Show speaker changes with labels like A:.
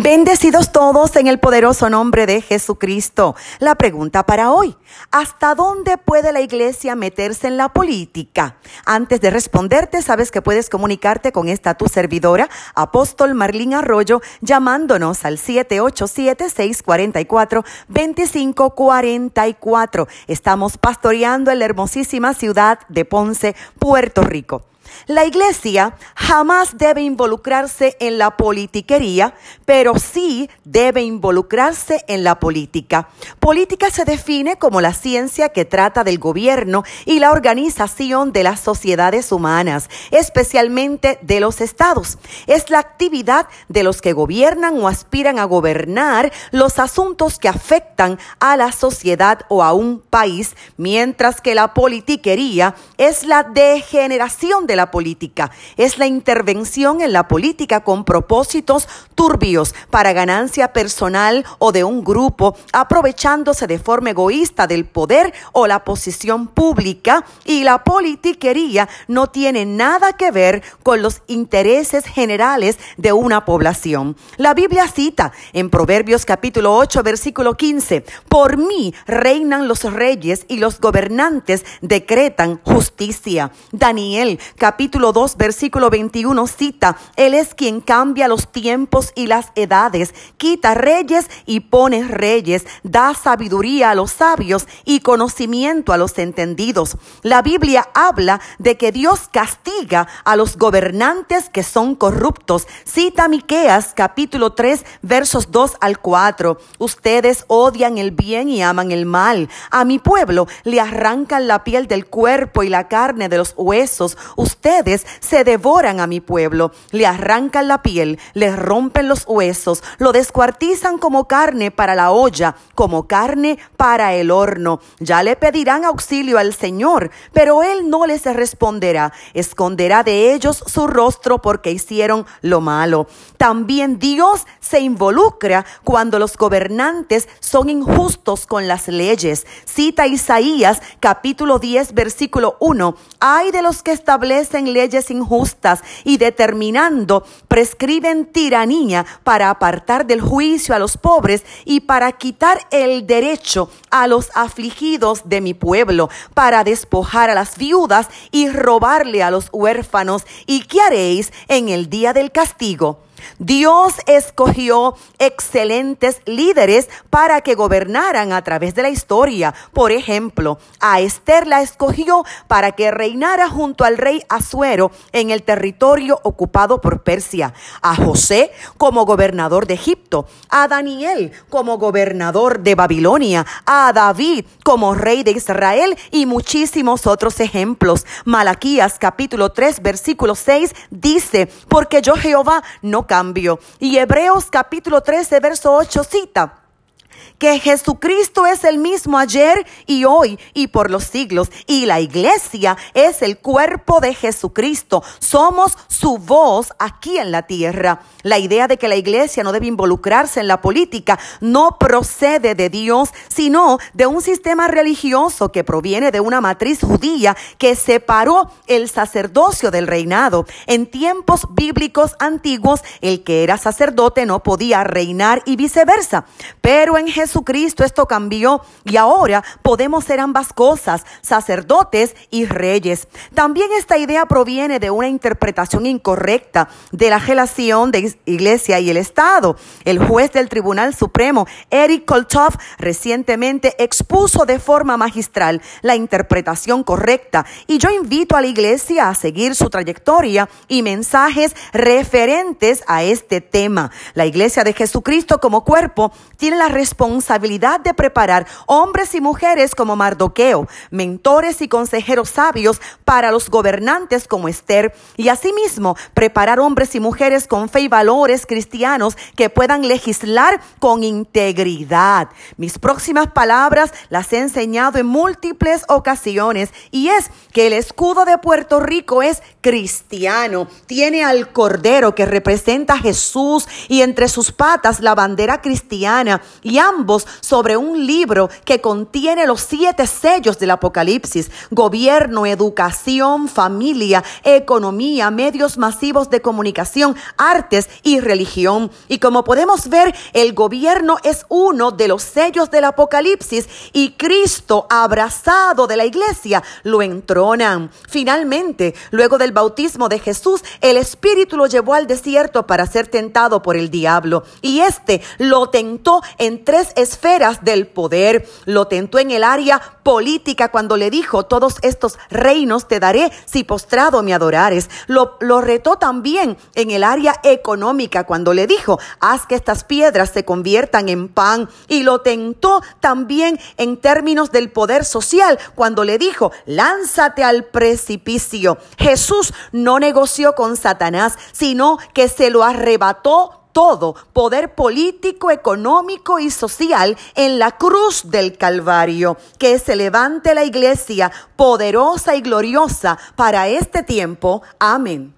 A: Bendecidos todos en el poderoso nombre de Jesucristo. La pregunta para hoy, ¿hasta dónde puede la iglesia meterse en la política? Antes de responderte, sabes que puedes comunicarte con esta tu servidora, apóstol Marlín Arroyo, llamándonos al 787-644-2544. Estamos pastoreando en la hermosísima ciudad de Ponce, Puerto Rico. La iglesia jamás debe involucrarse en la politiquería, pero sí debe involucrarse en la política. Política se define como la ciencia que trata del gobierno y la organización de las sociedades humanas, especialmente de los estados. Es la actividad de los que gobiernan o aspiran a gobernar los asuntos que afectan a la sociedad o a un país, mientras que la politiquería es la degeneración de la política. Es la intervención en la política con propósitos turbios para ganancia personal o de un grupo, aprovechándose de forma egoísta del poder o la posición pública. Y la politiquería no tiene nada que ver con los intereses generales de una población. La Biblia cita en Proverbios capítulo 8, versículo 15, por mí reinan los reyes y los gobernantes decretan justicia. Daniel capítulo 2, versículo 21 cita, Él es quien cambia los tiempos y las edades, quita reyes y pone reyes, da sabiduría a los sabios y conocimiento a los entendidos. La Biblia habla de que Dios castiga a los gobernantes que son corruptos. Cita Miqueas capítulo 3 versos 2 al 4. Ustedes odian el bien y aman el mal. A mi pueblo le arrancan la piel del cuerpo y la carne de los huesos. Ustedes se devoran a mi pueblo, le arrancan la piel, le rompen los huesos, lo descuartizan como carne para la olla, como carne para el horno. Ya le pedirán auxilio al Señor, pero Él no les responderá, esconderá de ellos su rostro porque hicieron lo malo. También Dios se involucra cuando los gobernantes son injustos con las leyes. Cita Isaías capítulo 10 versículo 1. Hay de los que establecen leyes injustas y determinando prescriben tiranía para apartar del juicio a los pobres y para quitar el derecho a los afligidos de mi pueblo, para despojar a las viudas y robarle a los huérfanos. ¿Y qué haréis en el día del castigo? Dios escogió excelentes líderes para que gobernaran a través de la historia. Por ejemplo, a Esther la escogió para que reinara junto al rey Asuero en el territorio ocupado por Persia. A José como gobernador de Egipto. A Daniel como gobernador de Babilonia. A David como rey de Israel y muchísimos otros ejemplos. Malaquías capítulo 3 versículo 6 dice, porque yo Jehová no cambio. Y Hebreos capítulo 13, verso 8 cita que Jesucristo es el mismo ayer y hoy y por los siglos. Y la iglesia es el cuerpo de Jesucristo. Somos su voz aquí en la tierra. La idea de que la iglesia no debe involucrarse en la política no procede de Dios, sino de un sistema religioso que proviene de una matriz judía que separó el sacerdocio del reinado. En tiempos bíblicos antiguos, el que era sacerdote no podía reinar y viceversa. Pero en Jesucristo esto cambió y ahora podemos ser ambas cosas, sacerdotes y reyes. También esta idea proviene de una interpretación incorrecta de la relación de iglesia y el Estado. El juez del Tribunal Supremo, Eric Koltov, recientemente expuso de forma magistral la interpretación correcta y yo invito a la iglesia a seguir su trayectoria y mensajes referentes a este tema. La iglesia de Jesucristo como cuerpo tiene la responsabilidad responsabilidad de preparar hombres y mujeres como Mardoqueo, mentores y consejeros sabios para los gobernantes como Esther, y asimismo preparar hombres y mujeres con fe y valores cristianos que puedan legislar con integridad. Mis próximas palabras las he enseñado en múltiples ocasiones y es que el escudo de Puerto Rico es cristiano, tiene al Cordero que representa a Jesús y entre sus patas la bandera cristiana y ambos sobre un libro que contiene los siete sellos del Apocalipsis, gobierno, educación, familia, economía, medios masivos de comunicación, artes y religión. Y como podemos ver, el gobierno es uno de los sellos del Apocalipsis y Cristo, abrazado de la iglesia, lo entronan. Finalmente, luego del bautismo de Jesús, el Espíritu lo llevó al desierto para ser tentado por el diablo. Y este lo tentó en tres esferas del poder. Lo tentó en el área política cuando le dijo, todos estos reinos te daré si postrado me adorares. Lo, lo retó también en el área económica cuando le dijo, haz que estas piedras se conviertan en pan. Y lo tentó también en términos del poder social cuando le dijo, lánzate al precipicio. Jesús no negoció con Satanás, sino que se lo arrebató todo poder político, económico y social en la cruz del Calvario. Que se levante la iglesia poderosa y gloriosa para este tiempo. Amén.